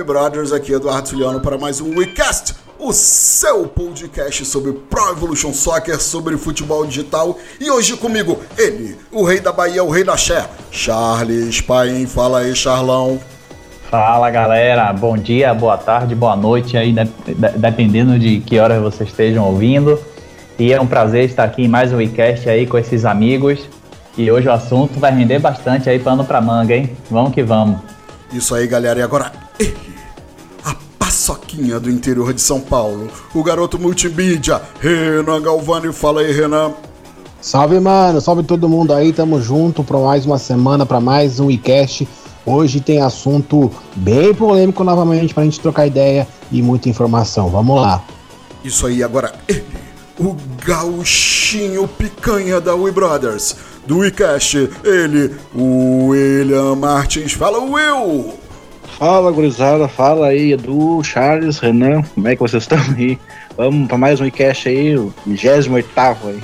We Brothers, aqui Eduardo Juliano para mais um WeCast, o seu podcast sobre Pro Evolution Soccer, sobre futebol digital. E hoje comigo, ele, o rei da Bahia, o rei da Xé, Charles Paim. Fala aí, Charlão. Fala galera, bom dia, boa tarde, boa noite aí, dependendo de que hora vocês estejam ouvindo. E é um prazer estar aqui em mais um WeCast aí com esses amigos. E hoje o assunto vai render bastante aí pano pra manga, hein? Vamos que vamos. Isso aí, galera. E agora do interior de São Paulo, o garoto multimídia, Renan Galvani. Fala aí, Renan. Salve, mano. Salve todo mundo aí. Tamo junto para mais uma semana, para mais um WeCast Hoje tem assunto bem polêmico novamente para a gente trocar ideia e muita informação. Vamos lá. Isso aí, agora ele, o gauchinho picanha da We Brothers, do WeCast, ele, o William Martins. Fala, Will! Fala, gurizada, fala aí, Edu, Charles, Renan, como é que vocês estão aí? Vamos para mais um WeCast aí, o 28 aí.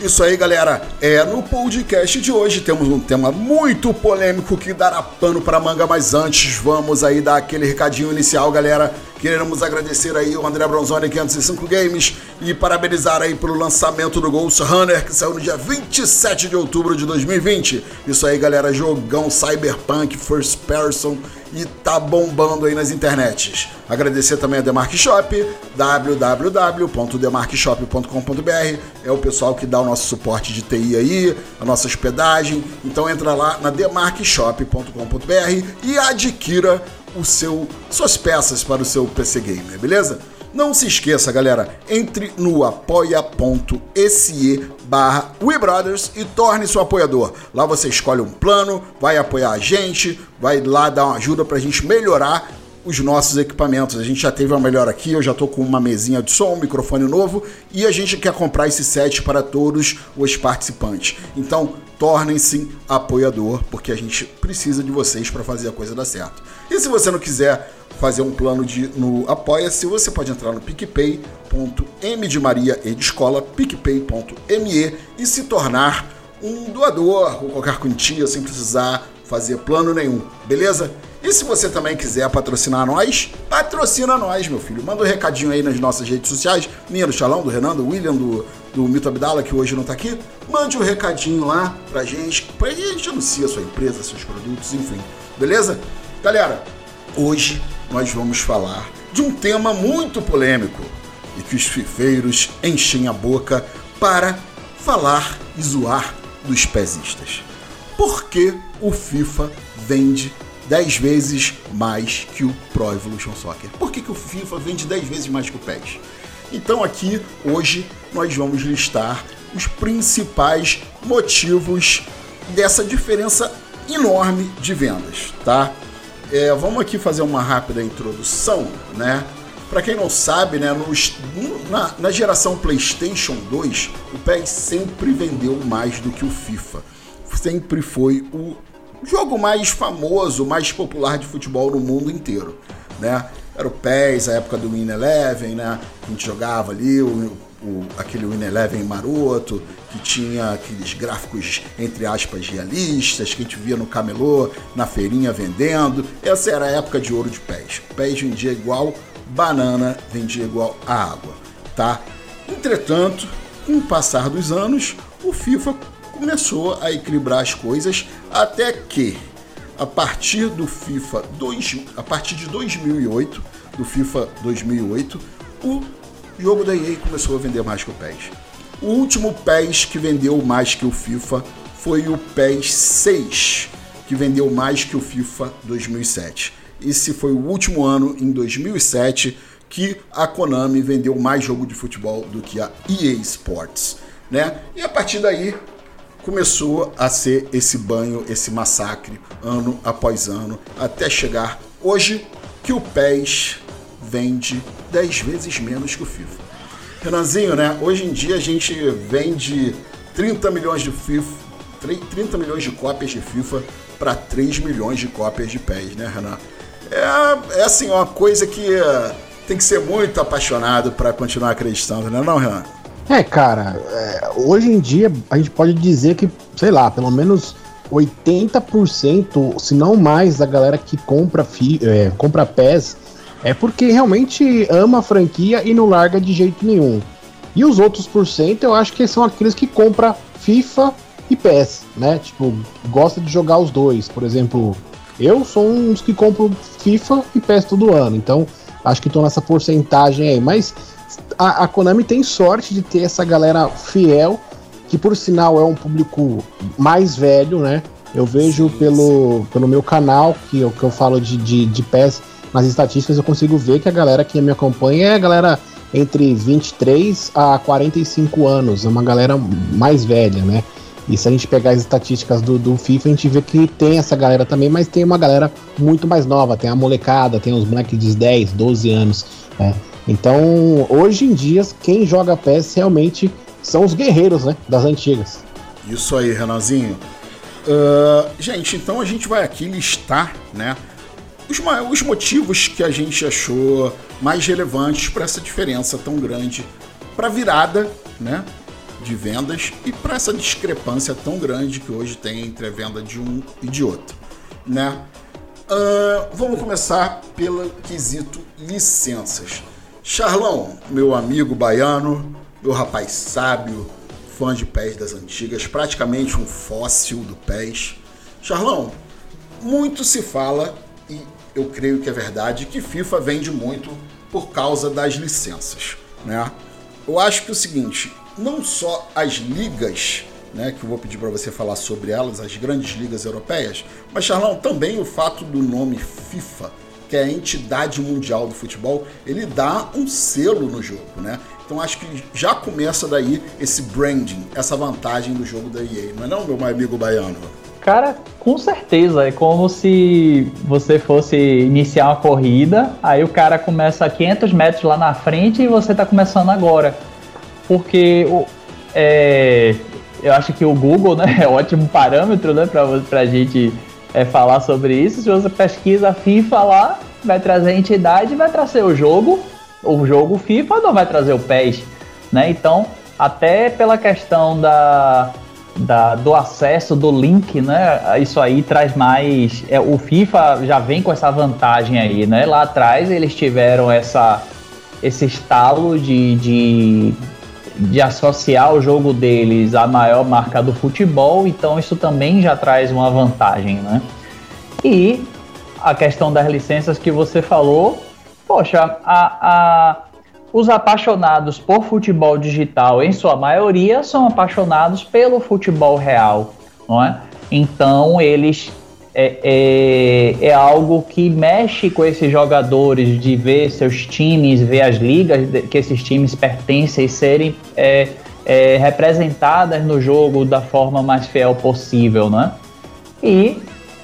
Isso aí, galera. É, no podcast de hoje temos um tema muito polêmico que dará pano para manga, mas antes vamos aí dar aquele recadinho inicial, galera. Queremos agradecer aí o André Bronzoni 505 Games e parabenizar aí pelo lançamento do Ghost Runner que saiu no dia 27 de outubro de 2020. Isso aí, galera, jogão Cyberpunk First Person e tá bombando aí nas internets. Agradecer também a Demark Shop, www.demarkshop.com.br, é o pessoal que dá o nosso suporte de TI aí, a nossa hospedagem. Então entra lá na demarkshop.com.br e adquira o seu suas peças para o seu PC gamer, beleza? Não se esqueça, galera, entre no apoia.se barra WeBrothers e torne-se um apoiador. Lá você escolhe um plano, vai apoiar a gente, vai lá dar uma ajuda para a gente melhorar os nossos equipamentos. A gente já teve uma melhor aqui, eu já estou com uma mesinha de som, um microfone novo e a gente quer comprar esse set para todos os participantes. Então, tornem-se apoiador, porque a gente precisa de vocês para fazer a coisa dar certo. E se você não quiser fazer um plano de no Apoia-se, você pode entrar no picpay.m de Maria e de Escola, picpay.me e se tornar um doador com qualquer quantia sem precisar fazer plano nenhum, beleza? E se você também quiser patrocinar nós, patrocina nós, meu filho. Manda um recadinho aí nas nossas redes sociais. Minha do Xalão, do Renan, do William, do, do Mito Abdala, que hoje não tá aqui. Mande um recadinho lá pra gente. Pra gente anunciar sua empresa, seus produtos, enfim. Beleza? Galera, hoje nós vamos falar de um tema muito polêmico e que os fifeiros enchem a boca para falar e zoar dos pezistas. Por que o FIFA vende 10 vezes mais que o Pro Evolution Soccer. Por que, que o FIFA vende 10 vezes mais que o PES? Então aqui, hoje, nós vamos listar os principais motivos dessa diferença enorme de vendas, tá? É, vamos aqui fazer uma rápida introdução, né? Para quem não sabe, né, nos, na, na geração PlayStation 2, o PES sempre vendeu mais do que o FIFA. Sempre foi o jogo mais famoso, mais popular de futebol no mundo inteiro, né? Era o PES, a época do Win Eleven, né? A gente jogava ali o, o, aquele Win Eleven maroto, que tinha aqueles gráficos, entre aspas, realistas, que a gente via no camelô, na feirinha vendendo. Essa era a época de ouro de PES. PES vendia igual banana, vendia igual água, tá? Entretanto, com o passar dos anos, o FIFA começou a equilibrar as coisas até que a partir do FIFA 2, a partir de 2008, do FIFA 2008, o jogo da EA começou a vender mais que o PES. O último PES que vendeu mais que o FIFA foi o PES 6, que vendeu mais que o FIFA 2007. Esse foi o último ano, em 2007, que a Konami vendeu mais jogo de futebol do que a EA Sports. Né? E a partir daí, começou a ser esse banho, esse massacre, ano após ano, até chegar hoje que o PES vende 10 vezes menos que o FIFA. Renanzinho, né? Hoje em dia a gente vende 30 milhões de FIFA, 30 milhões de cópias de FIFA para 3 milhões de cópias de PES, né, Renan? É, é assim, uma coisa que tem que ser muito apaixonado para continuar acreditando, né, não, Renan? É, cara, é, hoje em dia a gente pode dizer que, sei lá, pelo menos 80%, se não mais, da galera que compra, fi, é, compra PES é porque realmente ama a franquia e não larga de jeito nenhum. E os outros por cento eu acho que são aqueles que compram FIFA e PES, né? Tipo, gosta de jogar os dois. Por exemplo, eu sou um dos que compro FIFA e PES todo ano. Então, acho que estou nessa porcentagem aí. Mas a, a, Konami tem sorte de ter essa galera fiel, que por sinal é um público mais velho, né? Eu vejo pelo, pelo meu canal, que eu, que eu falo de, de, de PES, nas estatísticas eu consigo ver que a galera que me acompanha é a galera entre 23 a 45 anos, é uma galera mais velha, né? E se a gente pegar as estatísticas do, do FIFA, a gente vê que tem essa galera também, mas tem uma galera muito mais nova, tem a molecada, tem os moleques de 10, 12 anos. Né? Então, hoje em dia, quem joga PES realmente são os guerreiros né, das antigas. Isso aí, Renanzinho. Uh, gente, então a gente vai aqui listar né, os, os motivos que a gente achou mais relevantes para essa diferença tão grande para virada né, de vendas e para essa discrepância tão grande que hoje tem entre a venda de um e de outro. Né? Uh, vamos começar pelo quesito licenças. Charlão, meu amigo baiano, meu rapaz sábio, fã de pés das antigas, praticamente um fóssil do pés. Charlão, muito se fala, e eu creio que é verdade, que FIFA vende muito por causa das licenças. Né? Eu acho que é o seguinte, não só as ligas, né, que eu vou pedir para você falar sobre elas, as grandes ligas europeias, mas Charlão, também o fato do nome FIFA, que é a entidade mundial do futebol, ele dá um selo no jogo, né? Então acho que já começa daí esse branding, essa vantagem do jogo da EA, não é não, meu amigo baiano? Cara, com certeza. É como se você fosse iniciar uma corrida, aí o cara começa a 500 metros lá na frente e você está começando agora porque é, eu acho que o Google né, é um ótimo parâmetro né, para a gente é, falar sobre isso. Se você pesquisa FIFA lá, vai trazer a entidade, vai trazer o jogo, o jogo FIFA não vai trazer o PES. Né? Então, até pela questão da, da, do acesso do link, né? Isso aí traz mais. É, o FIFA já vem com essa vantagem aí, né? Lá atrás eles tiveram essa, esse estalo de, de de associar o jogo deles à maior marca do futebol, então isso também já traz uma vantagem, né? E a questão das licenças que você falou, poxa, a, a, os apaixonados por futebol digital, em sua maioria, são apaixonados pelo futebol real, não é? Então eles é, é, é, algo que mexe com esses jogadores de ver seus times, ver as ligas que esses times pertencem e serem é, é, representadas no jogo da forma mais fiel possível, né? E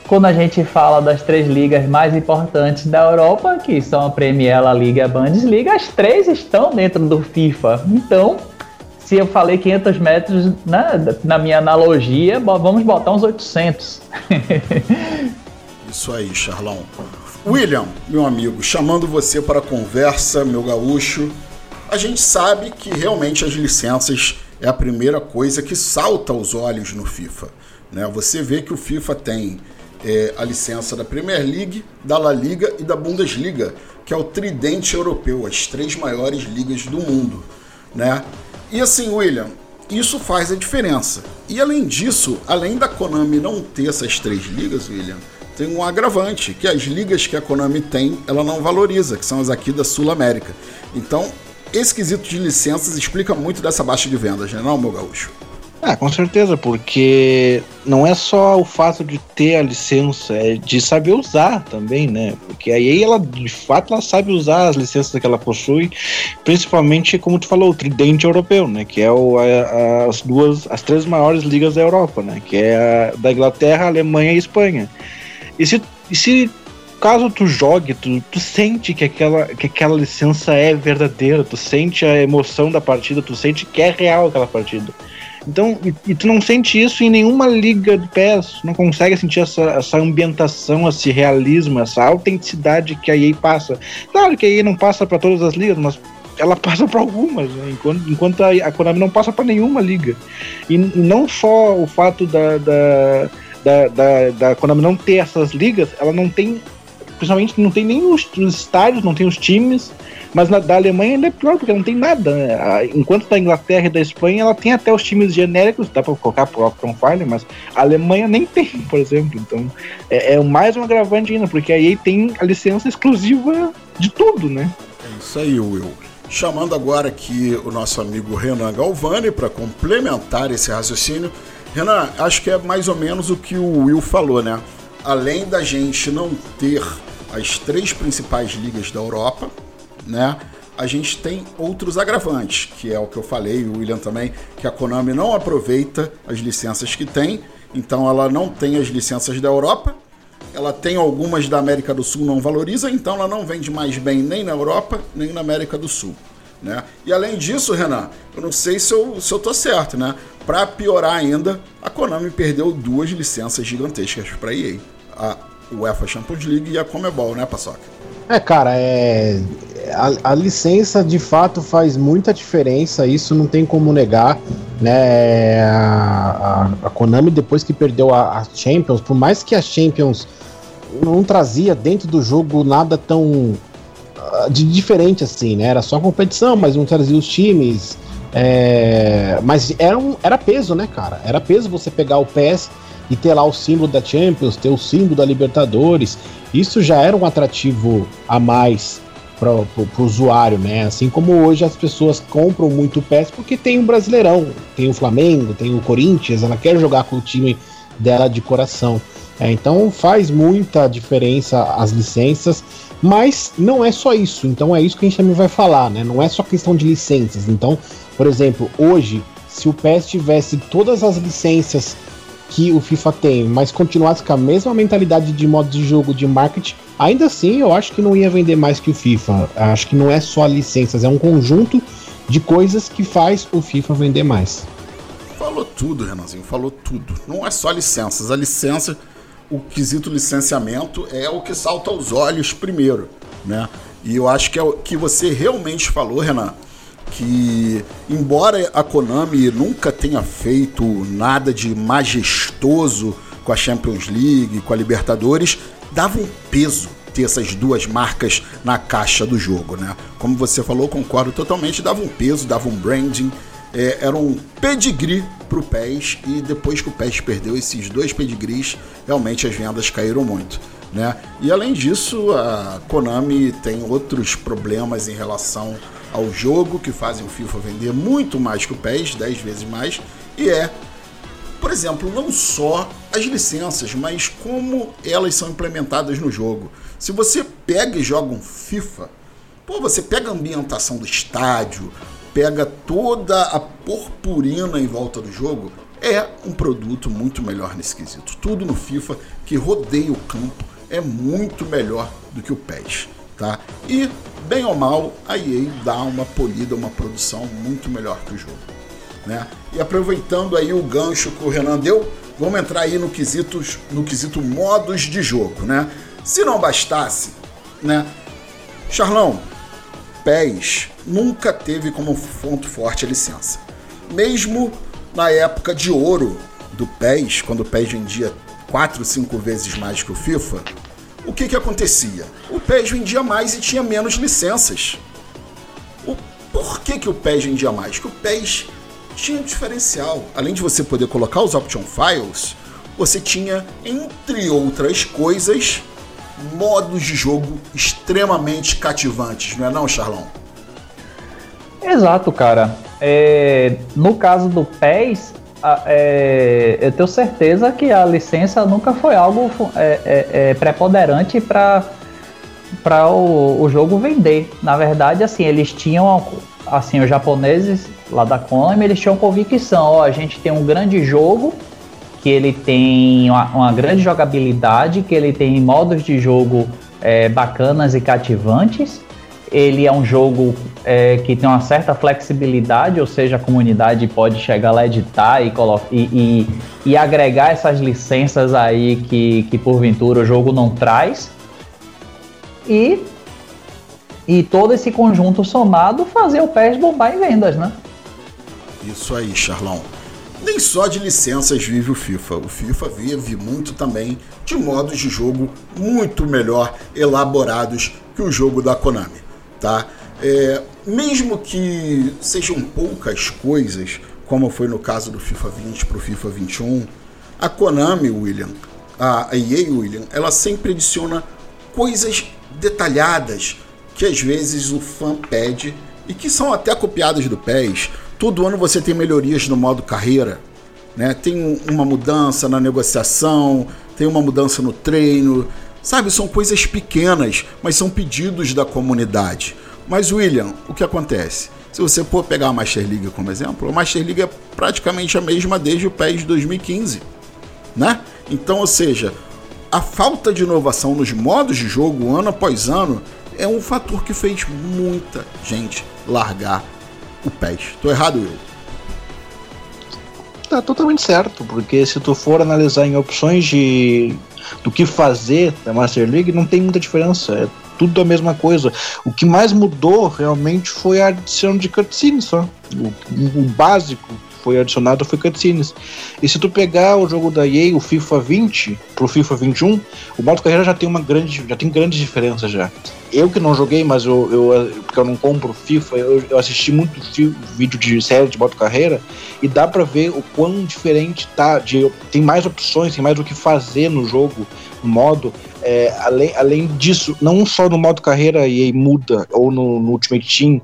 quando a gente fala das três ligas mais importantes da Europa, que são a Premier, a Liga e a Bundesliga, as três estão dentro do FIFA. Então, se eu falei 500 metros né, na minha analogia, vamos botar uns 800. Isso aí, Charlão. William, meu amigo, chamando você para a conversa, meu gaúcho, a gente sabe que realmente as licenças é a primeira coisa que salta aos olhos no FIFA. Né? Você vê que o FIFA tem é, a licença da Premier League, da La Liga e da Bundesliga, que é o tridente europeu, as três maiores ligas do mundo. Né? E assim, William, isso faz a diferença. E além disso, além da Konami não ter essas três ligas, William, tem um agravante, que as ligas que a Konami tem, ela não valoriza, que são as aqui da Sul América. Então, esse quesito de licenças explica muito dessa baixa de vendas, né, não, meu gaúcho? Ah, com certeza, porque não é só o fato de ter a licença, é de saber usar também, né? Porque aí ela, de fato, ela sabe usar as licenças que ela possui, principalmente, como tu falou, o tridente europeu, né? Que é o, a, as duas, as três maiores ligas da Europa, né? Que é a da Inglaterra, Alemanha e Espanha. E se, e se caso tu jogue, tu, tu sente que aquela, que aquela licença é verdadeira, tu sente a emoção da partida, tu sente que é real aquela partida. Então, e, e, tu não sente isso em nenhuma liga de pés, não consegue sentir essa, essa ambientação, esse realismo, essa autenticidade que a EA passa. Claro que a EA não passa para todas as ligas, mas ela passa para algumas, né? enquanto, enquanto a, a Konami não passa para nenhuma liga. E, e, não só o fato da, da da, da, da Konami não ter essas ligas, ela não tem. Principalmente não tem nem os, os estádios, não tem os times. Mas na da Alemanha ele é pior, porque não tem nada. Né? Enquanto da Inglaterra e da Espanha, ela tem até os times genéricos, dá pra colocar pro Octon Fire, mas a Alemanha nem tem, por exemplo. Então é, é mais um agravante ainda, porque aí tem a licença exclusiva de tudo, né? É isso aí, Will. Chamando agora aqui o nosso amigo Renan Galvani para complementar esse raciocínio. Renan, acho que é mais ou menos o que o Will falou, né? Além da gente não ter as três principais ligas da Europa, né? A gente tem outros agravantes, que é o que eu falei, o William também, que a Konami não aproveita as licenças que tem, então ela não tem as licenças da Europa, ela tem algumas da América do Sul, não valoriza, então ela não vende mais bem nem na Europa, nem na América do Sul. Né? E além disso, Renan, eu não sei se eu, se eu tô certo, né? Para piorar ainda, a Konami perdeu duas licenças gigantescas para EA. A UEFA Champions League e a Comebol, né, Paçoca? É, cara, é a, a, licença de fato faz muita diferença, isso não tem como negar. Né? A, a, a Konami, depois que perdeu a, Champions, por mais que a Champions não trazia dentro do jogo nada tão uh, de diferente assim, né? Era só competição, mas não trazia os times. É, mas era, um, era peso, né, cara? Era peso você pegar o PES e ter lá o símbolo da Champions, ter o símbolo da Libertadores. Isso já era um atrativo a mais para o usuário, né? Assim como hoje as pessoas compram muito PES porque tem um Brasileirão, tem o Flamengo, tem o Corinthians, ela quer jogar com o time dela de coração. É, então faz muita diferença as licenças, mas não é só isso. Então é isso que a gente também vai falar, né? Não é só questão de licenças. Então, por exemplo, hoje, se o PES tivesse todas as licenças que o FIFA tem, mas continuasse com a mesma mentalidade de modo de jogo, de marketing, ainda assim eu acho que não ia vender mais que o FIFA. Acho que não é só licenças, é um conjunto de coisas que faz o FIFA vender mais. Falou tudo, Renanzinho, falou tudo. Não é só licenças. A licença, o quesito licenciamento é o que salta aos olhos primeiro, né? E eu acho que é o que você realmente falou, Renan que, embora a Konami nunca tenha feito nada de majestoso com a Champions League, com a Libertadores, dava um peso ter essas duas marcas na caixa do jogo, né? Como você falou, concordo totalmente, dava um peso, dava um branding, é, era um pedigree pro PES e depois que o PES perdeu esses dois pedigrees, realmente as vendas caíram muito. Né? E além disso, a Konami tem outros problemas em relação ao jogo, que fazem o FIFA vender muito mais que o PES, 10 vezes mais, e é, por exemplo, não só as licenças, mas como elas são implementadas no jogo. Se você pega e joga um FIFA, pô, você pega a ambientação do estádio, pega toda a purpurina em volta do jogo, é um produto muito melhor nesse quesito. Tudo no FIFA que rodeia o campo é muito melhor do que o PES, tá? E bem ou mal, a EA dá uma polida, uma produção muito melhor que o jogo. Né? E aproveitando aí o gancho que o Renan deu, vamos entrar aí no, quesitos, no quesito modos de jogo. Né? Se não bastasse, né? Charlão, PES nunca teve como fonte forte a licença. Mesmo na época de ouro do PES, quando o PES vendia 4, 5 vezes mais que o FIFA, o que, que acontecia? O PES vendia mais e tinha menos licenças. O, por que, que o PES vendia mais? Que o PES tinha um diferencial. Além de você poder colocar os option files, você tinha, entre outras coisas, modos de jogo extremamente cativantes, não é não, Charlão? Exato, cara. É, no caso do PES, é, eu tenho certeza que a licença nunca foi algo é, é, é preponderante para para o, o, jogo vender. Na verdade, assim, eles tinham, assim, os japoneses lá da Konami, eles tinham convicção, ó, a gente tem um grande jogo, que ele tem uma, uma grande jogabilidade, que ele tem modos de jogo é, bacanas e cativantes, ele é um jogo é, que tem uma certa flexibilidade, ou seja, a comunidade pode chegar lá, editar e, e, e, e agregar essas licenças aí que, que porventura o jogo não traz. E, e todo esse conjunto somado fazer o PES bombar em vendas, né? Isso aí, Charlão. Nem só de licenças vive o FIFA. O FIFA vive muito também de modos de jogo muito melhor elaborados que o jogo da Konami, tá? É, mesmo que sejam poucas coisas, como foi no caso do FIFA 20 para o FIFA 21, a Konami, William, a EA, William, ela sempre adiciona coisas detalhadas que às vezes o fã pede e que são até copiadas do PES. Todo ano você tem melhorias no modo carreira, né? Tem uma mudança na negociação, tem uma mudança no treino, sabe? São coisas pequenas, mas são pedidos da comunidade. Mas William, o que acontece? Se você for pegar a Master League como exemplo, a Master League é praticamente a mesma desde o PES de 2015, né? Então, ou seja, a falta de inovação nos modos de jogo ano após ano é um fator que fez muita gente largar o PES. Tô errado, Will? Tá totalmente certo, porque se tu for analisar em opções de do que fazer da Master League, não tem muita diferença. É tudo a mesma coisa. O que mais mudou realmente foi a adição de cutscenes só. O, o básico foi adicionado foi cutscenes. E se tu pegar o jogo da EA, o FIFA 20 pro FIFA 21, o modo carreira já tem uma grande, já tem grandes diferenças já. Eu que não joguei, mas eu, eu porque eu não compro FIFA, eu, eu assisti muito vídeo de série de modo carreira e dá para ver o quão diferente tá, de, tem mais opções, tem mais o que fazer no jogo, no modo. É, além, além disso, não só no modo carreira EA muda, ou no, no Ultimate Team,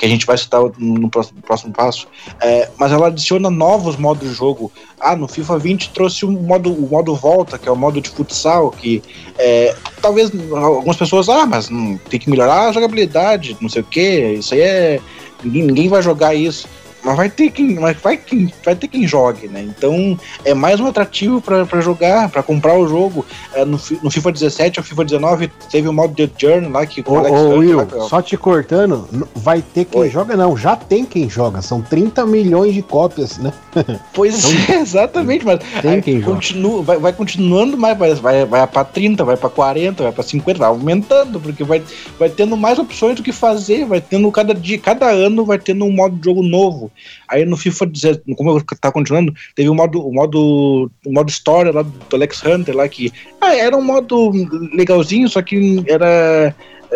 que a gente vai citar no próximo, próximo passo, é, mas ela adiciona novos modos de jogo. Ah, no FIFA 20 trouxe o modo, o modo volta, que é o modo de futsal, que é, talvez algumas pessoas, ah, mas hum, tem que melhorar a jogabilidade, não sei o que, isso aí é. Ninguém, ninguém vai jogar isso mas vai ter quem, mas vai, quem, vai ter quem jogue, né? Então é mais um atrativo para jogar, para comprar o jogo. É, no, no, FIFA 17 ou FIFA 19 teve o modo The Journey lá que o Alex ô, Will, lá, só te cortando, vai ter quem Oi. joga não, já tem quem joga, são 30 milhões de cópias, né? Pois então, é, exatamente, mas tem quem continua, vai, vai continuando mais, vai, vai, vai para 30, vai para 40, vai para 50, vai aumentando, porque vai, vai tendo mais opções do que fazer, vai tendo cada dia, cada ano vai tendo um modo de jogo novo. Aí no FIFA, como eu tava continuando, teve o modo, o modo, o modo história lá do Alex Hunter lá que ah, era um modo legalzinho, só que era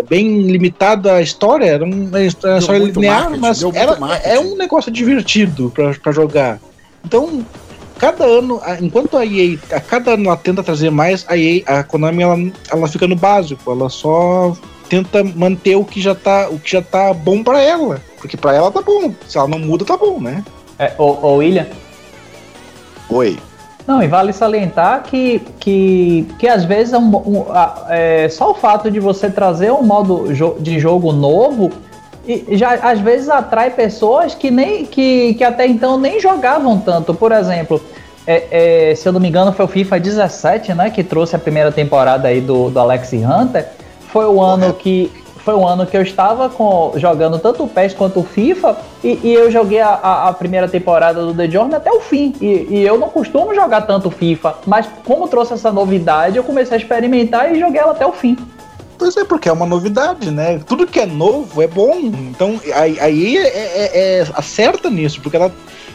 bem limitado a história, era, um, era só linear, mas era, é um negócio divertido para jogar. Então, cada ano, enquanto a EA, a cada ano ela tenta trazer mais, a EA, a Konami, ela, ela fica no básico, ela só tenta manter o que já tá, o que já tá bom para ela. Porque pra ela tá bom. Se ela não muda, tá bom, né? É, ô, ô William. Oi. Não, e vale salientar que, que, que às vezes é, um, um, é só o fato de você trazer um modo de jogo novo e já às vezes atrai pessoas que nem que, que até então nem jogavam tanto. Por exemplo, é, é, se eu não me engano, foi o FIFA 17, né? Que trouxe a primeira temporada aí do, do Alex Hunter. Foi o ano que foi um ano que eu estava com, jogando tanto o PES quanto o FIFA e, e eu joguei a, a, a, primeira temporada do The Journey até o fim. E, e, eu não costumo jogar tanto FIFA, mas como trouxe essa novidade, eu comecei a experimentar e joguei ela até o fim. Pois é, porque é uma novidade, né? Tudo que é novo é bom. Então, aí é, é, é, acerta nisso, porque ela,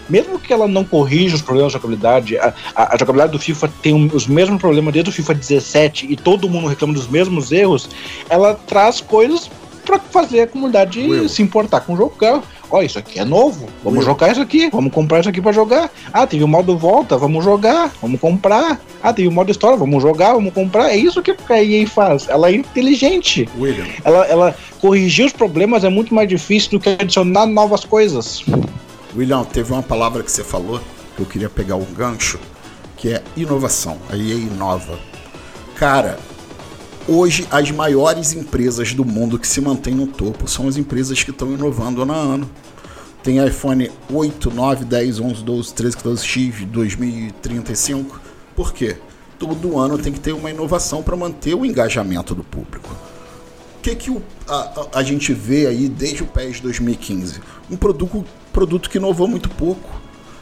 mesmo que ela não corrija os problemas de jogabilidade, a, a, a jogabilidade do FIFA tem um, os mesmos problemas desde o FIFA 17 e todo mundo reclama dos mesmos erros, ela traz coisas para fazer a comunidade Will. se importar com o jogo. Ó, isso aqui é novo, vamos jogar isso aqui, vamos comprar isso aqui para jogar. Ah, teve o modo volta, vamos jogar, vamos comprar. Ah, teve o modo história, vamos jogar, vamos comprar. É isso que a EA faz. Ela é inteligente. William. Ela, ela corrigir os problemas é muito mais difícil do que adicionar novas coisas. William, teve uma palavra que você falou que eu queria pegar um gancho, que é inovação. A EA inova. Cara, Hoje, as maiores empresas do mundo que se mantêm no topo são as empresas que estão inovando ano a ano. Tem iPhone 8, 9, 10, 11, 12, 13, 14X 2035. Por quê? Todo ano tem que ter uma inovação para manter o engajamento do público. O que, que o, a, a, gente vê aí desde o PES 2015? Um produto, produto que inovou muito pouco.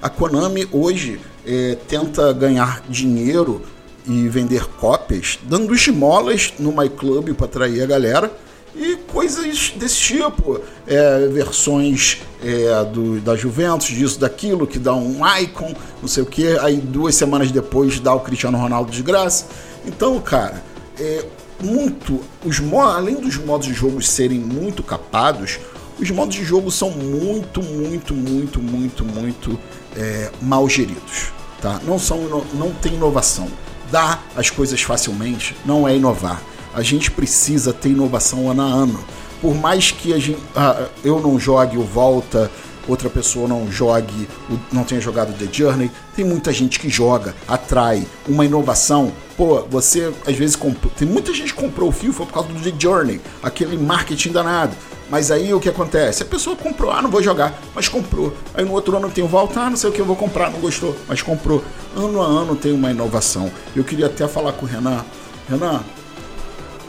A Konami hoje é, tenta ganhar dinheiro e vender cópias, dando esmolas no MyClub para atrair a galera e coisas desse tipo, é, versões é, do, da Juventus, disso, daquilo, que dá um icon, não sei o que, aí duas semanas depois dá o Cristiano Ronaldo de graça. Então, cara, é muito. Os, além dos modos de jogo serem muito capados, os modos de jogo são muito, muito, muito, muito, muito é, mal geridos. Tá? Não, são, não tem inovação. Dá as coisas facilmente não é inovar. A gente precisa ter inovação ano a ano. Por mais que a gente, ah, eu não jogue o Volta, outra pessoa não jogue, não tenha jogado The Journey, tem muita gente que joga, atrai uma inovação. Pô, você às vezes comprou, tem muita gente que comprou o FIFA por causa do The Journey, aquele marketing danado. Mas aí o que acontece? A pessoa comprou, ah, não vou jogar, mas comprou. Aí no outro ano tem o volta, ah, não sei o que eu vou comprar, não gostou, mas comprou. Ano a ano tem uma inovação. Eu queria até falar com o Renan. Renan,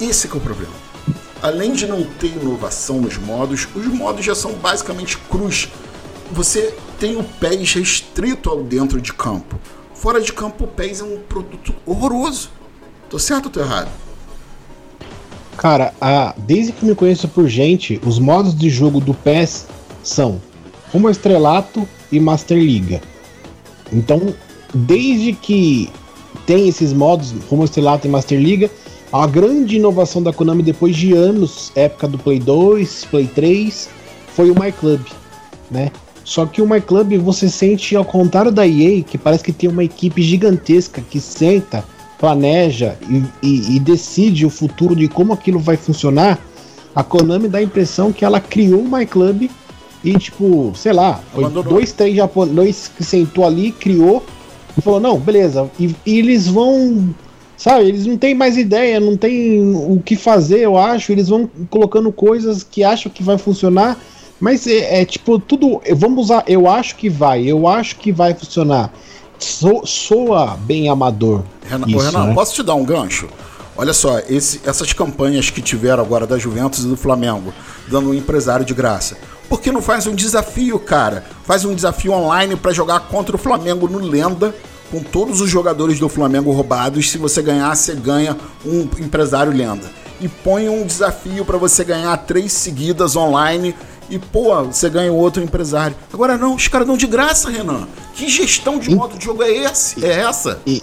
esse é o problema. Além de não ter inovação nos modos, os modos já são basicamente cruz. Você tem o PES restrito ao dentro de campo. Fora de campo, o PES é um produto horroroso. Tô certo ou tô errado? Cara, a, desde que me conheço por gente, os modos de jogo do PES são Rumo Estrelato e Master Liga. Então, desde que tem esses modos Rumo Estrelato e Master Liga, a grande inovação da Konami depois de anos, época do Play 2, Play 3, foi o My Club, né? Só que o My Club você sente ao contrário da EA, que parece que tem uma equipe gigantesca que senta planeja e, e, e, decide o futuro de como aquilo vai funcionar, a Konami dá a impressão que ela criou o My Club e, tipo, sei lá, foi Abandonou. dois, três japoneses que sentou ali, criou e falou: não, beleza, e, e eles vão. Sabe, eles não têm mais ideia, não tem o que fazer, eu acho. Eles vão colocando coisas que acham que vai funcionar, mas é, é tipo, tudo. Vamos usar, eu acho que vai, eu acho que vai funcionar so, soa bem amador. Renan, isso, Renan né? posso te dar um gancho? Olha só, esse, essas campanhas que tiveram agora da Juventus e do Flamengo, dando um empresário de graça. Por que não faz um desafio, cara? Faz um desafio online para jogar contra o Flamengo no Lenda, com todos os jogadores do Flamengo roubados. Se você ganhar, você ganha um empresário Lenda. E põe um desafio para você ganhar três seguidas online e, pô, você ganha outro empresário. Agora não, os caras dão de graça, Renan. Que gestão de modo de jogo é esse? É essa? E,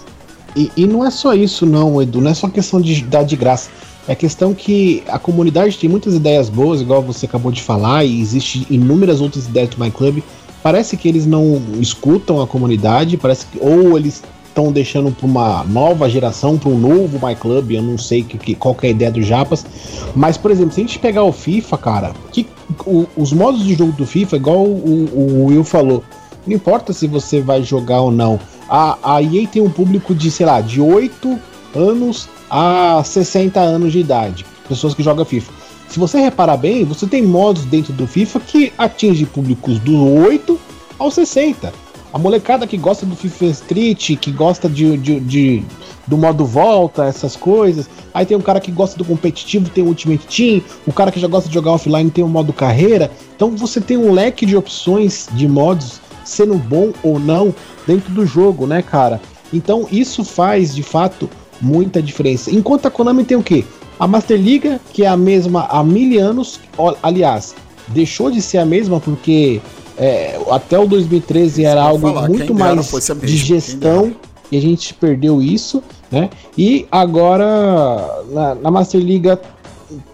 e, e, não é só isso, não, Edu. Não é só questão de dar de graça. É questão que a comunidade tem muitas ideias boas, igual você acabou de falar, e existe inúmeras outras ideias do My Club. Parece que eles não escutam a comunidade, parece que ou eles estão deixando para uma nova geração, para um novo My Club, eu não sei que, que, qual que é a ideia dos Japas. Mas, por exemplo, se a gente pegar o FIFA, cara, que, o, os modos de jogo do FIFA, igual o, o, Will falou, não importa se você vai jogar ou não. A, a EA tem um público de, sei lá, de 8 anos a 60 anos de idade. Pessoas que jogam FIFA. Se você reparar bem, você tem modos dentro do FIFA que atinge públicos do 8 aos 60. A molecada que gosta do FIFA Street, que gosta de, de, de, do modo volta, essas coisas. Aí tem um cara que gosta do competitivo, tem o Ultimate Team. O cara que já gosta de jogar offline tem o modo carreira. Então você tem um leque de opções de modos, sendo bom ou não, dentro do jogo, né, cara? Então isso faz, de fato, muita diferença. Enquanto a Konami tem o quê? A Master Liga, que é a mesma há mil anos, aliás, deixou de ser a mesma porque é, até o 2013 era algo falar, muito mais de gestão e a gente perdeu isso, né? E agora na, na Master Liga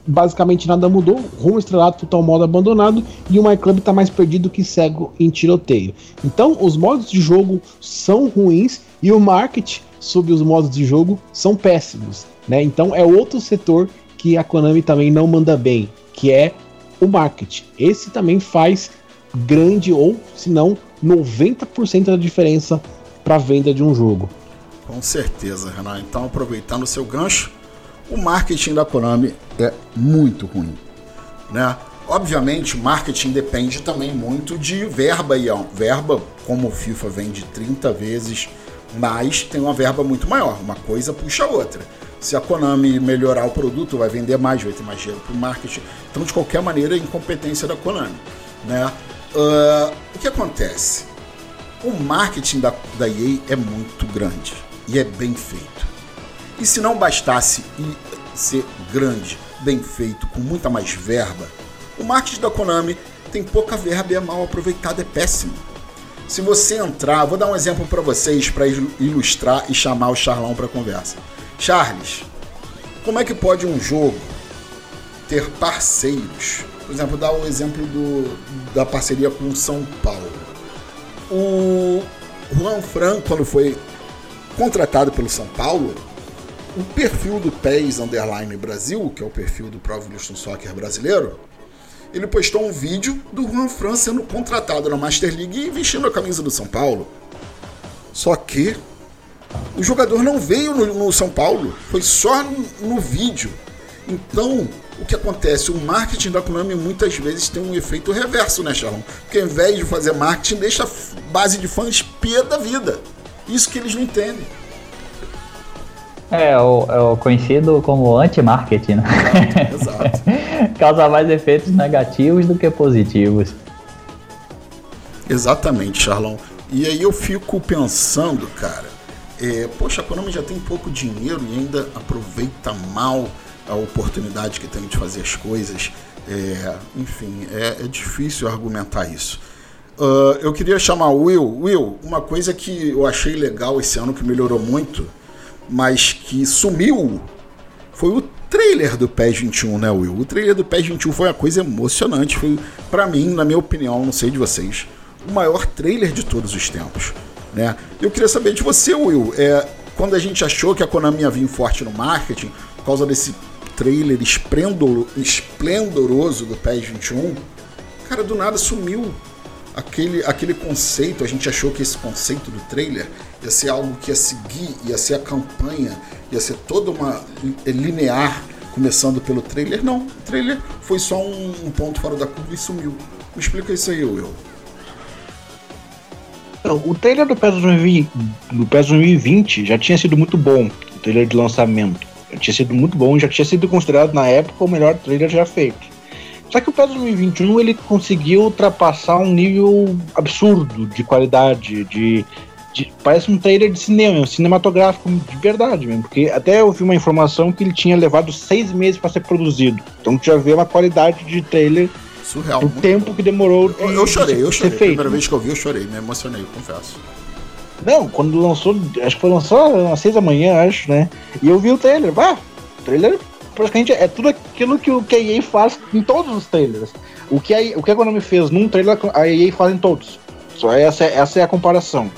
basicamente nada mudou, rumo estrelado, total modo abandonado e o My Club tá mais perdido que cego em tiroteio. Então os modos de jogo são ruins e o marketing sobre os modos de jogo são péssimos, né? Então é outro setor que a Konami também não manda bem, que é o marketing. Esse também faz grande ou, se não, 90% da diferença para a venda de um jogo. Com certeza, Renan. Então, aproveitando o seu gancho, o marketing da Konami é muito ruim, né? Obviamente, marketing depende também muito de verba e verba, como o FIFA vende 30 vezes mais, tem uma verba muito maior. Uma coisa puxa a outra. Se a Konami melhorar o produto, vai vender mais, vai ter mais dinheiro para o marketing. Então, de qualquer maneira, é incompetência da Konami, né? Uh, o que acontece? O marketing da, da EA é muito grande e é bem feito. E se não bastasse ser grande, bem feito, com muita mais verba, o marketing da Konami tem pouca verba e é mal aproveitado, é péssimo. Se você entrar, vou dar um exemplo para vocês para ilustrar e chamar o Charlão para conversa. Charles, como é que pode um jogo ter parceiros? Por exemplo, dar o exemplo do, da parceria com o São Paulo. O Juan Fran, quando foi contratado pelo São Paulo, o perfil do PES Underline Brasil, que é o perfil do Pro Evolution Soccer brasileiro, ele postou um vídeo do Juan Fran sendo contratado na Master League e vestindo a camisa do São Paulo. Só que o jogador não veio no, no São Paulo, foi só no, no, vídeo. Então, o que acontece? O marketing da Konami muitas vezes tem um efeito reverso, né, Charlão? Porque ao invés de fazer marketing, deixa a base de fãs pia da vida. Isso que eles não entendem. É, o, é o conhecido como anti-marketing, né? Exato. exato. Causa mais efeitos negativos do que positivos. Exatamente, Charlão. E aí eu fico pensando, cara, é, poxa, a Konami já tem pouco dinheiro e ainda aproveita mal a oportunidade que tem de fazer as coisas. É, enfim, é, é, difícil argumentar isso. Uh, eu queria chamar o Will. Will, uma coisa que eu achei legal esse ano que melhorou muito mas que sumiu foi o trailer do PES 21, né, Will? O trailer do PES 21 foi uma coisa emocionante, foi para mim, na minha opinião, não sei de vocês, o maior trailer de todos os tempos, né? Eu queria saber de você, Will, é, quando a gente achou que a Konami ia vir forte no marketing, por causa desse trailer esplendoroso do PES 21, cara, do nada sumiu aquele, aquele conceito, a gente achou que esse conceito do trailer ia ser algo que ia seguir, ia ser a campanha, ia ser toda uma linear, começando pelo trailer. Não, o trailer foi só um, um ponto fora da curva e sumiu. Me explica isso aí, Will. O trailer do PES 2020, do PES 2020 já tinha sido muito bom, o trailer de lançamento. Já tinha sido muito bom, já tinha sido considerado na época o melhor trailer já feito. Só que o PES 2021 ele conseguiu ultrapassar um nível absurdo de qualidade, de, de, parece um trailer de cinema, um cinematográfico de verdade mesmo. Porque até eu vi uma informação que ele tinha levado seis meses para ser produzido. Então tu já vê uma qualidade de trailer surreal. O tempo bom. que demorou. De, eu, eu chorei, eu chorei. Feito. Primeira vez que eu vi, eu chorei, me emocionei, confesso. Não, quando lançou, acho que foi lançado às seis da manhã, acho, né? E eu vi o trailer, o trailer praticamente é tudo aquilo que o que a EA faz em todos os trailers. O que a, o que a Konami fez num trailer, a EA faz em todos. Só essa, essa é a comparação.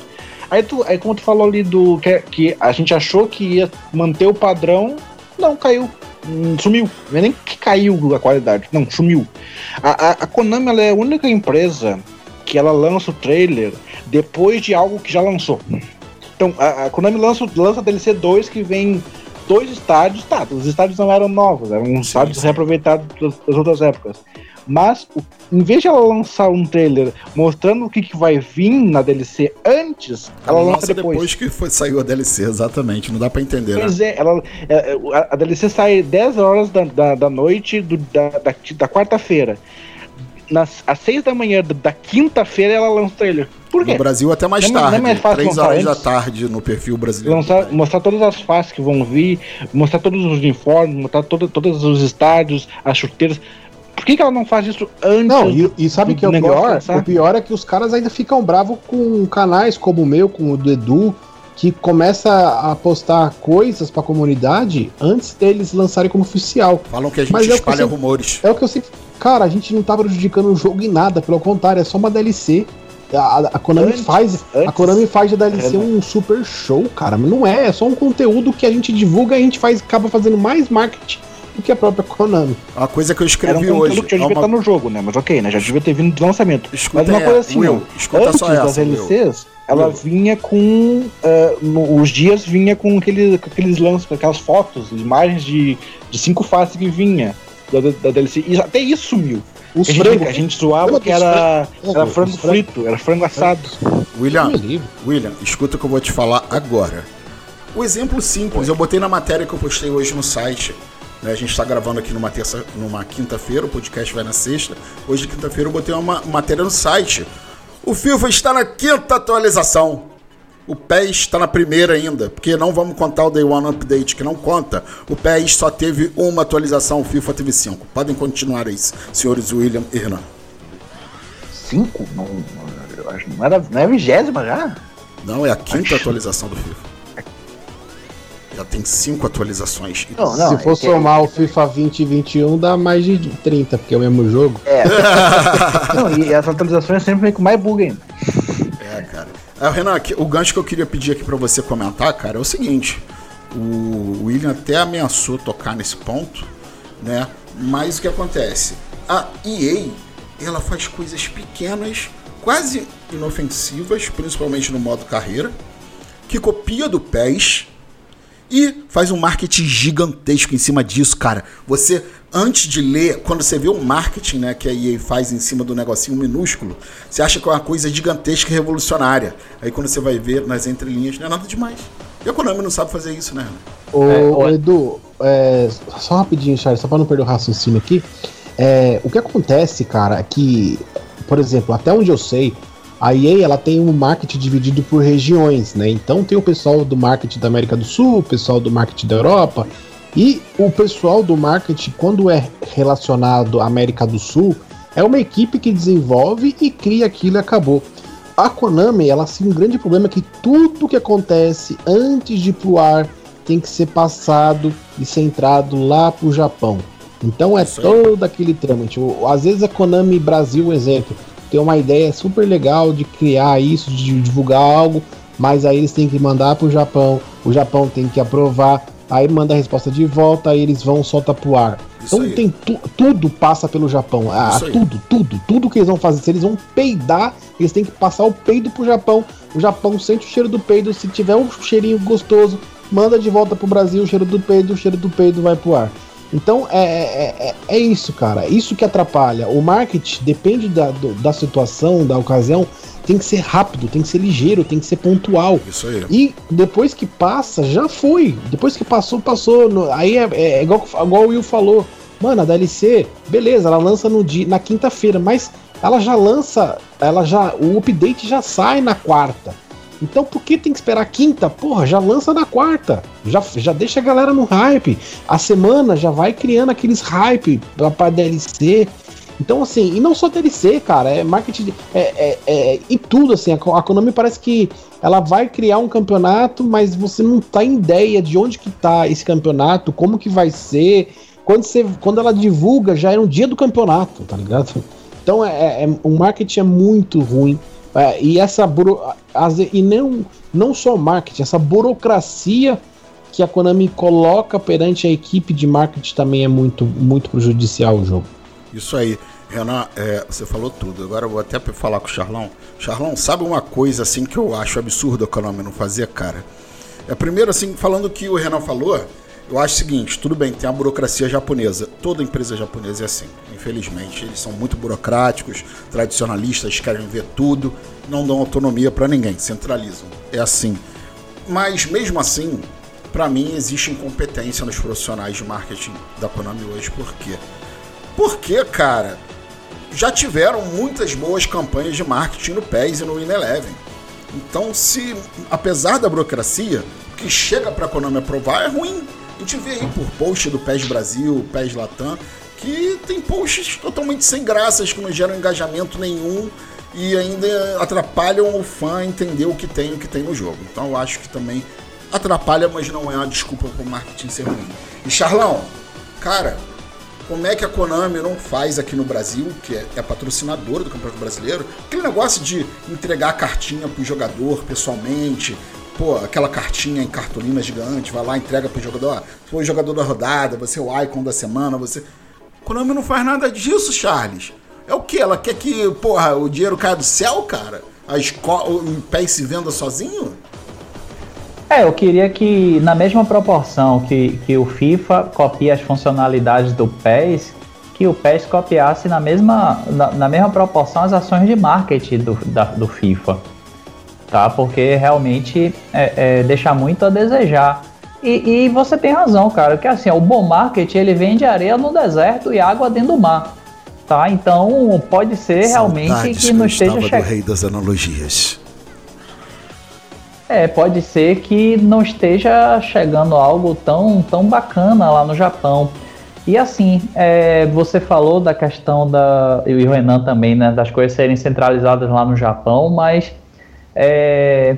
Aí, tu, aí como tu falou ali do que, que a gente achou que ia manter o padrão, não, caiu. Hum, sumiu. Não é nem que caiu a qualidade, não, sumiu. A, a, a Konami ela é a única empresa que ela lança o trailer depois de algo que já lançou. Então, a, a Konami lança, lança DLC 2 que vem dois estádios, tá, os estádios não eram novos, eram sim, estádios sim. reaproveitados das, outras épocas. Mas, em vez de ela lançar um trailer mostrando o que, que vai vir na DLC antes, ela, ela lança depois. depois que foi, saiu a DLC, exatamente, não dá pra entender, pois né? é, ela, é, é a, a, DLC sai 10 horas da, da, da noite do, da, da, da quarta-feira. Às 6 da manhã da quinta-feira ela lança o trailer. Por quê? No Brasil até mais não, tarde, não é mais fácil 3 horas da tarde no perfil brasileiro. Lançar, mostrar todas as faces que vão vir, mostrar todos os uniformes, mostrar todo, todos os estádios, as chuteiras. Por que, que ela não faz isso antes? Não, e, e sabe que é o pior? O pior é que os caras ainda ficam bravos com canais como o meu, com o do Edu, que começa a postar coisas pra comunidade antes deles lançarem como oficial. Falam que a gente Mas é espalha sempre, rumores. É o que eu sempre. Cara, a gente não tá prejudicando o jogo em nada, pelo contrário, é só uma DLC. A, a Konami antes, faz. Antes, a Konami faz de DLC é, um super show, cara. Mas não é, é só um conteúdo que a gente divulga e a gente faz, acaba fazendo mais marketing do que a própria Konami. Uma coisa que eu escrevi Era um hoje. que já devia é uma... estar no jogo, né? Mas ok, né? Já devia ter vindo de lançamento. Escuta, Mas uma coisa assim, Will, escuta antes só essa, das LCs, ela Will. vinha com. Uh, no, os dias vinha com aqueles, aqueles lances, aquelas fotos, imagens de, de cinco faces que vinha da, da DLC. E até isso sumiu. Os a, gente, a gente zoava que era, era frango frito, era frango assado. William, William, escuta o que eu vou te falar agora. O exemplo simples, eu botei na matéria que eu postei hoje no site. Né, a gente está gravando aqui numa terça, numa quinta-feira, o podcast vai na sexta. Hoje, quinta-feira, eu botei uma matéria no site. O FIFA está na quinta atualização. O PES está na primeira ainda, porque não vamos contar o Day One Update, que não conta. O PES só teve uma atualização, o FIFA teve cinco. Podem continuar aí, senhores William e Renan. Cinco? Não, acho, não, era, não é a vigésima já? Não, é a quinta atualização do FIFA. Já tem cinco atualizações. Não, não, Se for é somar que... o FIFA 20 e 21, dá mais de 30, porque é o mesmo jogo. É. não, e as atualizações sempre vem com mais bug ainda. É, cara. Ah, Renan, o gancho que eu queria pedir aqui para você comentar, cara, é o seguinte. O William até ameaçou tocar nesse ponto, né? Mas o que acontece? A EA, ela faz coisas pequenas, quase inofensivas, principalmente no modo carreira, que copia do PES e faz um marketing gigantesco em cima disso, cara. Você, antes de ler, quando você vê o marketing né, que a EA faz em cima do negocinho minúsculo, você acha que é uma coisa gigantesca e revolucionária. Aí quando você vai ver nas entrelinhas, não é nada demais. E a Konami não sabe fazer isso, né? Ô, é, Edu, é, só rapidinho, Charles, só pra não perder o raciocínio aqui. É, o que acontece, cara, é que, por exemplo, até onde eu sei, a EA ela tem um marketing dividido por regiões, né? Então tem o pessoal do marketing da América do Sul, o pessoal do marketing da Europa e o pessoal do marketing quando é relacionado à América do Sul é uma equipe que desenvolve e cria aquilo e acabou. A Konami ela tem um grande problema que tudo que acontece antes de ir pro ar tem que ser passado e centrado lá pro Japão. Então é todo aquele trâmite. Às vezes a Konami Brasil, exemplo, tem uma ideia super legal de criar isso, de divulgar algo, mas aí eles têm que mandar para o Japão, o Japão tem que aprovar, aí manda a resposta de volta, aí eles vão soltar pro ar. Isso então aí. tem tu, tudo passa pelo Japão, ah, tudo, tudo, tudo que eles vão fazer, se eles vão peidar, eles têm que passar o peido pro Japão. O Japão sente o cheiro do peido, se tiver um cheirinho gostoso, manda de volta pro Brasil o cheiro do peido, o cheiro do peido vai pro ar. Então é, é, é, é, isso, cara. Isso que atrapalha. O marketing depende da, do, da situação, da ocasião. Tem que ser rápido, tem que ser ligeiro, tem que ser pontual. Isso aí. E depois que passa, já foi. Depois que passou, passou. Aí é, é, é igual, igual o Will falou. Mano, a DLC, beleza, ela lança no dia, na quinta-feira, mas ela já lança, ela já, o update já sai na quarta. Então por que tem que esperar quinta? Porra, já lança na quarta. Já, já deixa a galera no hype. A semana já vai criando aqueles hype pra, pra DLC. Então, assim, e não só DLC, cara, é marketing. É, é, é, e tudo, assim. A, a Konami parece que ela vai criar um campeonato, mas você não tá em ideia de onde que tá esse campeonato, como que vai ser. Quando, você, quando ela divulga, já é no dia do campeonato, tá ligado? Então, é, é, é o marketing é muito ruim. É, e essa buro... e não, não só marketing, essa burocracia que a Konami coloca perante a equipe de marketing também é muito, muito prejudicial ao jogo. Isso aí. Renan, é, você falou tudo. Agora eu vou até falar com o Charlão. Charlão, sabe uma coisa assim que eu acho absurdo a Konami não fazer, cara? É primeiro assim, falando o que o Renan falou, eu acho o seguinte, tudo bem, tem a burocracia japonesa. Toda empresa japonesa é assim, infelizmente. Eles são muito burocráticos, tradicionalistas, querem ver tudo, não dão autonomia para ninguém, centralizam. É assim. Mas mesmo assim, para mim existe incompetência nos profissionais de marketing da Konami hoje. Por quê? Porque, cara, já tiveram muitas boas campanhas de marketing no PES e no Wineleven. Então, se apesar da burocracia, o que chega para a Konami aprovar é ruim a gente vê aí por post do PES Brasil, PES Latam, que tem posts totalmente sem graças, que não geram engajamento nenhum e ainda atrapalham o fã entender o que tem o que tem no jogo. Então eu acho que também atrapalha, mas não é uma desculpa para o marketing ser ruim. E Charlão, cara, como é que a Konami não faz aqui no Brasil, que é, é patrocinadora do Campeonato Brasileiro, aquele negócio de entregar a cartinha pro jogador pessoalmente, pô, aquela cartinha em cartolina gigante, vai lá, entrega pro jogador, ó, foi o jogador da rodada, você é o icon da semana, você. Konami não faz nada disso, Charles. É o que? Ela quer que, porra, o dinheiro caia do céu, cara? A escola, o pé se venda sozinho? É, eu queria que, na mesma proporção que, que o FIFA copia as funcionalidades do PES, que o PES copiasse na mesma, na, na mesma proporção as ações de marketing do, da, do FIFA tá? Porque realmente é, é, deixa muito a desejar. E, e, você tem razão, cara, que assim, o bom marketing ele vende areia no deserto e água dentro do mar. Tá? Então pode ser Saudades realmente que não esteja chegando. rei das analogias. É, pode ser que não esteja chegando algo tão, tão bacana lá no Japão. E assim, é, você falou da questão da. E o Renan também, né? Das coisas serem centralizadas lá no Japão, mas é,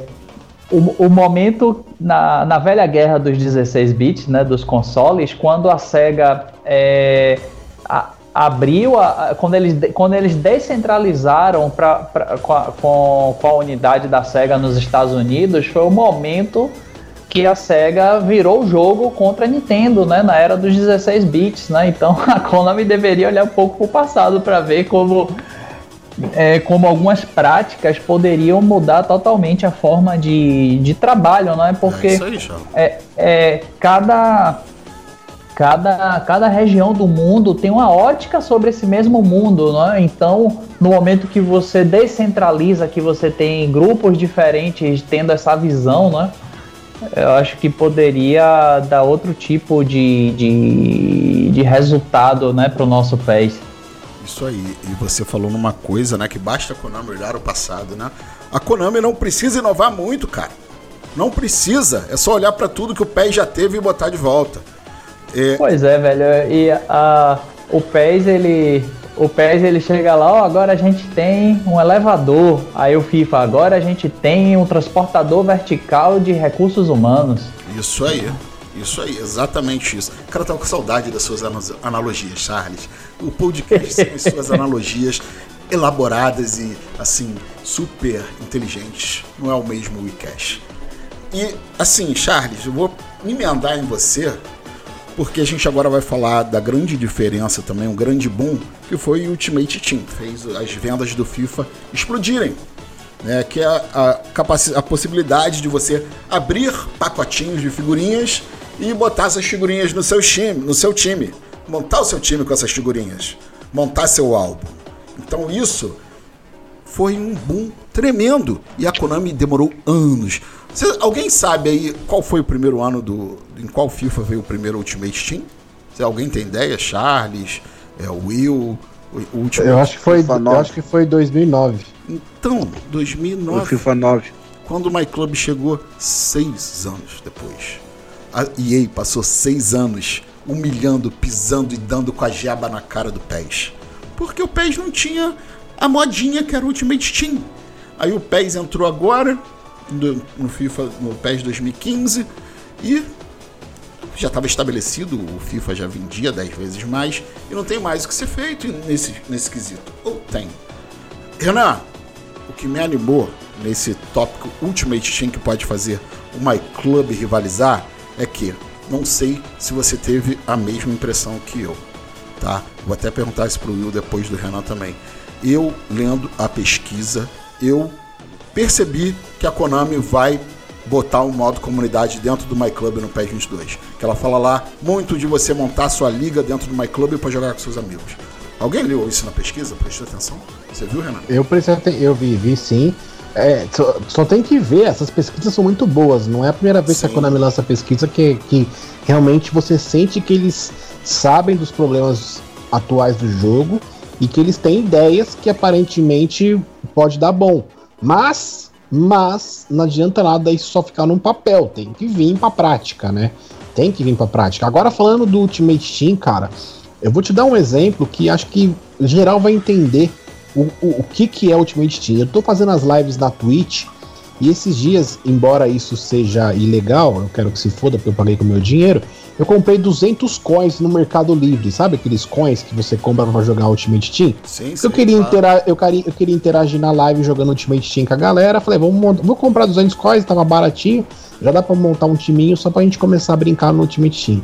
o, o, momento na, na velha guerra dos 16 bits, né? Dos consoles, quando a SEGA é, a, abriu, a, quando, eles, quando eles descentralizaram pra, pra, com, a, com, a unidade da SEGA nos Estados Unidos, foi o momento que a SEGA virou o jogo contra a Nintendo, né, na era dos 16 bits, né? Então a Konami deveria olhar um pouco para o passado para ver como é, como algumas práticas poderiam mudar totalmente a forma de, de trabalho, né? Porque é, aí, é, é, cada cada, cada região do mundo tem uma ótica sobre esse mesmo mundo, né? Então, no momento que você descentraliza, que você tem grupos diferentes tendo essa visão, né? eu acho que poderia dar outro tipo de, de, de resultado né, para o nosso PES. Isso aí, e você falou numa coisa, né, que basta a Konami olhar o passado, né? A Konami não precisa inovar muito, cara. Não precisa, é só olhar para tudo que o PES já teve e botar de volta. É... Pois é, velho, e a, o PES, ele, o PES ele chega lá, ó, agora a gente tem um elevador. Aí o FIFA, agora a gente tem um transportador vertical de recursos humanos. Isso aí. Isso aí, exatamente isso. O cara tava com saudade das suas analogias, Charles. O podcast tem as suas analogias elaboradas e, assim, super inteligentes. Não é o mesmo WeCash. E, assim, Charles, eu vou emendar em você porque a gente agora vai falar da grande diferença também, um grande boom, que foi o Ultimate Team, fez as vendas do FIFA explodirem. Né, que é a, a, a possibilidade de você abrir pacotinhos de figurinhas e botar essas figurinhas no seu time, no seu time, montar o seu time com essas figurinhas, montar seu álbum. Então isso foi um boom tremendo e a Konami demorou anos Cê, alguém sabe aí qual foi o primeiro ano do. Em qual FIFA veio o primeiro Ultimate Team? Se alguém tem ideia? Charles, é, Will, o Ultimate Eu acho que foi, eu acho que foi 2009. Então, 2009. O FIFA 9. Quando o My Club chegou seis anos depois. A EA passou seis anos humilhando, pisando e dando com a jaba na cara do PES. Porque o PES não tinha a modinha que era o Ultimate Team. Aí o PES entrou agora, no FIFA no PES 2015 e já estava estabelecido, o FIFA já vendia 10 vezes mais e não tem mais o que ser feito nesse, nesse quesito. Ou tem. Renan, o que me animou nesse tópico Ultimate Team que pode fazer o My Club rivalizar é que não sei se você teve a mesma impressão que eu, tá? Vou até perguntar isso pro Will depois do Renan também. Eu lendo a pesquisa, eu percebi que a Konami vai botar um modo comunidade dentro do My Club no PES 22. Que ela fala lá muito de você montar sua liga dentro do My Club para jogar com seus amigos. Alguém leu isso na pesquisa? Prestou atenção? Você viu, Renan? Eu prestei eu vi, vi sim. É, só, só, tem que ver, essas pesquisas são muito boas. Não é a primeira vez sim. que a Konami lança pesquisa que, que realmente você sente que eles sabem dos problemas atuais do jogo e que eles têm ideias que aparentemente pode dar bom. Mas, mas não adianta nada isso só ficar num papel, tem que vir pra prática, né? Tem que vir pra prática. Agora falando do Ultimate Team, cara, eu vou te dar um exemplo que acho que geral vai entender o, o, o que, que é Ultimate Team. Eu tô fazendo as lives na Twitch e esses dias, embora isso seja ilegal, eu quero que se foda porque eu paguei com meu dinheiro, eu comprei 200 coins no Mercado Livre, sabe aqueles coins que você compra para jogar Ultimate Team? Sim, sim. Eu queria, claro. eu, queria, eu queria interagir na live jogando Ultimate Team com a galera. Falei, vamos vou comprar 200 coins, tava baratinho. Já dá para montar um timinho só pra gente começar a brincar no Ultimate Team.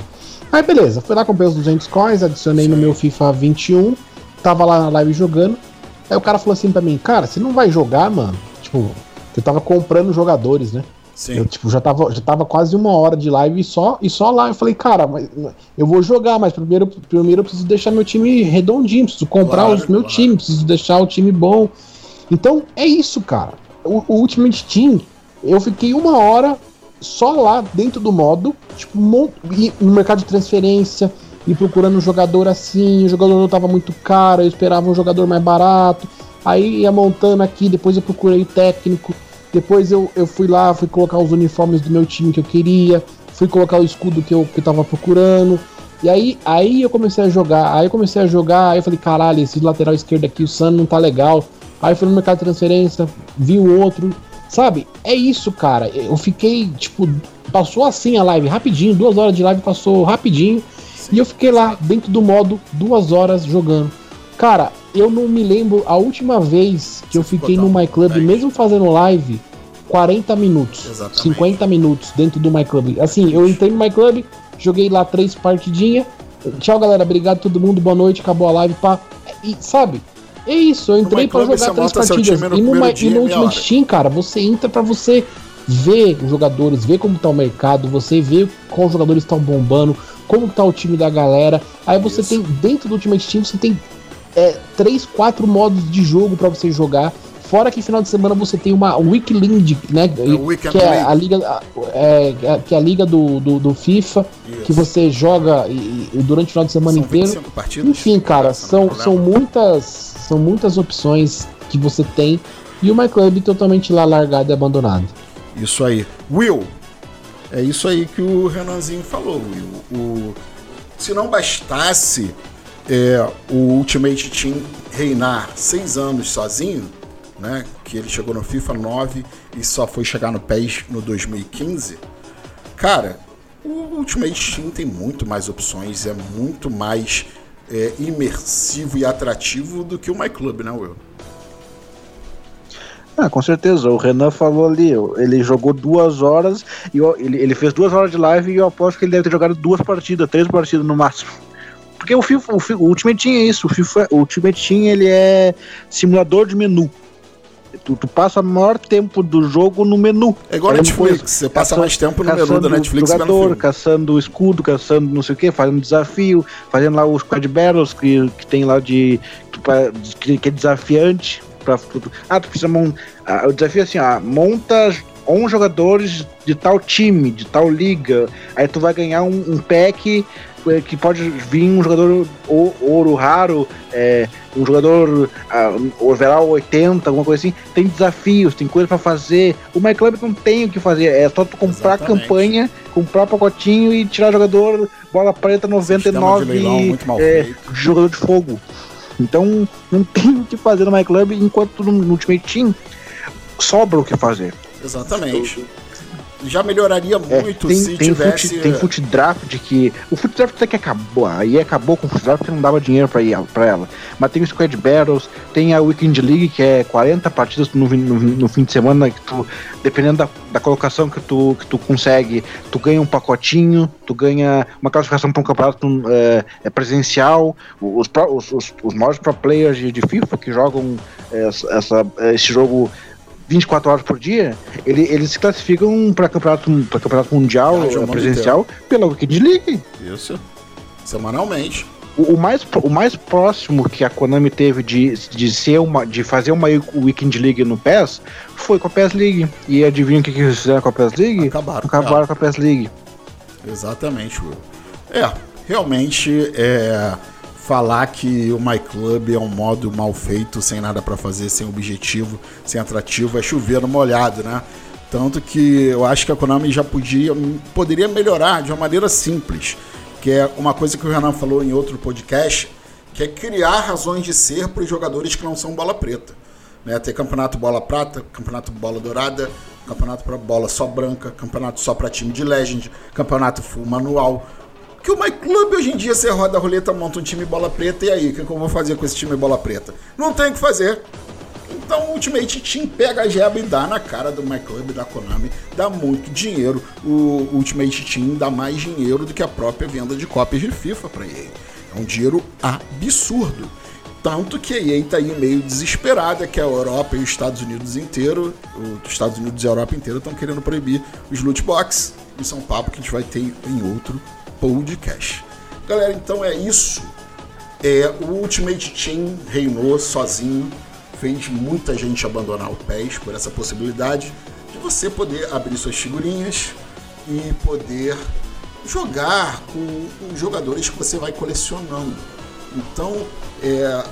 Aí beleza, fui lá, comprei os 200 coins, adicionei sim. no meu FIFA 21, tava lá na live jogando. Aí o cara falou assim pra mim, cara, você não vai jogar, mano? Tipo, eu tava comprando jogadores, né? Sim. Eu tipo, já tava, já tava quase uma hora de live e só, e só lá. Eu falei, cara, mas, eu vou jogar, mas primeiro, primeiro eu preciso deixar meu time redondinho, preciso comprar claro, o meu claro. time, preciso deixar o time bom. Então é isso, cara. O, o Ultimate Team, eu fiquei uma hora só lá dentro do modo, tipo, no mercado de transferência, e procurando um jogador assim, o jogador não tava muito caro, eu esperava um jogador mais barato. Aí ia montando aqui, depois eu procurei técnico Depois eu, eu fui lá, fui colocar os uniformes do meu time que eu queria, fui colocar o escudo que eu, que eu tava procurando. E aí, aí eu comecei a jogar, aí eu comecei a jogar, aí eu falei, caralho, esse lateral esquerdo aqui, o Sano não tá legal. Aí fui no mercado de transferência, vi o outro. Sabe? É isso, cara. Eu fiquei, tipo, passou assim a live, rapidinho, duas horas de live passou rapidinho. E eu fiquei lá, dentro do modo, duas horas jogando. Cara, eu não me lembro a última vez que eu fiquei no My Club, mesmo fazendo live, 40 minutos, Exatamente. 50 minutos dentro do My Club. Assim, eu entrei no My Club, joguei lá três partidinhas. Tchau, galera. Obrigado todo mundo. Boa noite. Acabou a live, pá. E, sabe? É isso, eu entrei para jogar três partidas. No e, dia, e no Ultimate Team, cara, você entra para você ver os jogadores, ver como tá o mercado, você vê quais jogadores estão bombando, como tá o time da galera. Aí você Isso. tem, dentro do Ultimate Team, você tem é, três, quatro modos de jogo para você jogar. Fora que final de semana você tem uma Week League, né? É que é a liga, é, que é a liga do, do, do FIFA, Isso. que você joga e, e, durante o final de semana são inteiro. Enfim, cara, são, são muitas são muitas opções que você tem e o MyClub totalmente lá largado e abandonado. Isso aí. Will, é isso aí que o Renanzinho falou, Will. O, se não bastasse é, o Ultimate Team reinar seis anos sozinho, né? Que ele chegou no FIFA 9 e só foi chegar no PES no 2015. Cara, o Ultimate Team tem muito mais opções, é muito mais é, imersivo e atrativo do que o MyClub, né, Will? Ah, com certeza. O Renan falou ali, ele jogou duas horas e ele, ele fez duas horas de live e eu aposto que ele deve ter jogado duas partidas, três partidas no máximo. Porque o FIFA, o, FIFA, o Ultimate Team é isso, o, FIFA, o Ultimate Team ele é simulador de menu. Tu, tu, passa o maior tempo do jogo no menu. É igual Netflix, você passa caçando, mais tempo no menu da Netflix jogador, caçando escudo, caçando não sei o que, fazendo desafio, fazendo lá os Squad Battles que, que tem lá de. que, que é desafiante. Pra, ah, tu precisa montar. Ah, o desafio é assim, ah, monta 11 jogadores de tal time, de tal liga. Aí tu vai ganhar um, um pack é, que pode vir um jogador ouro raro, é, um jogador uh, overall 80, alguma coisa assim. Tem desafios, tem coisa para fazer. O My Club não tem o que fazer, é só tu comprar Exatamente. campanha, comprar pacotinho e tirar jogador bola preta 99 de leilão, é, jogador de fogo. Então não tem o que fazer no My Club enquanto no, no Ultimate Team sobra o que fazer. Exatamente já melhoraria é, muito tem, se tem tivesse. Foot, tem foot draft que. O foot draft até que acabou. Aí acabou com o foot draft porque não dava dinheiro pra, ir, pra ela. Mas tem o Squad Battles, tem a Weekend League, que é 40 partidas no, no, no fim de semana, que tu, dependendo da, da colocação que tu, que tu consegue, tu ganha um pacotinho, tu ganha uma classificação para um campeonato é, é presencial. Os, os, os, os maiores pro players de, de FIFA que jogam essa, essa, esse jogo 24 horas por dia, ele, eles se classificam para campeonato, pra campeonato mundial ah, presencial pela Weekend League. Isso. Semanalmente. O, o, mais, o mais próximo que a Konami teve de, de, ser uma, de fazer uma Weekend League no PES foi com a PES League. E adivinha o que, que eles fizeram com a PES League? Acabaram. Acabaram com a PES League. Exatamente, Will. É, realmente é falar que o My Club é um modo mal feito, sem nada para fazer, sem objetivo, sem atrativo, é chover no molhado, né? Tanto que eu acho que a Konami já podia, poderia melhorar de uma maneira simples, que é uma coisa que o Renan falou em outro podcast, que é criar razões de ser para os jogadores que não são bola preta. Né? Ter campeonato bola prata, campeonato bola dourada, campeonato para bola só branca, campeonato só para time de Legend, campeonato full manual que o My Club hoje em dia você roda a roleta, monta um time bola preta, e aí? O que, eu vou fazer com esse time bola preta? Não tem o que fazer. Então o Ultimate Team pega a jeba e dá na cara do My Club da Konami, dá muito dinheiro. O Ultimate Team dá mais dinheiro do que a própria venda de cópias de FIFA para EA. É um dinheiro absurdo. Tanto que a EA está aí meio desesperada, que a Europa e os Estados Unidos inteiro, os Estados Unidos e a Europa inteira estão querendo proibir os loot box. Isso é um papo que a gente vai ter em outro podcast. Galera, então é isso. É, o Ultimate Team reinou sozinho, fez muita gente abandonar o PES por essa possibilidade de você poder abrir suas figurinhas e poder jogar com, com jogadores que você vai colecionando. Então, é,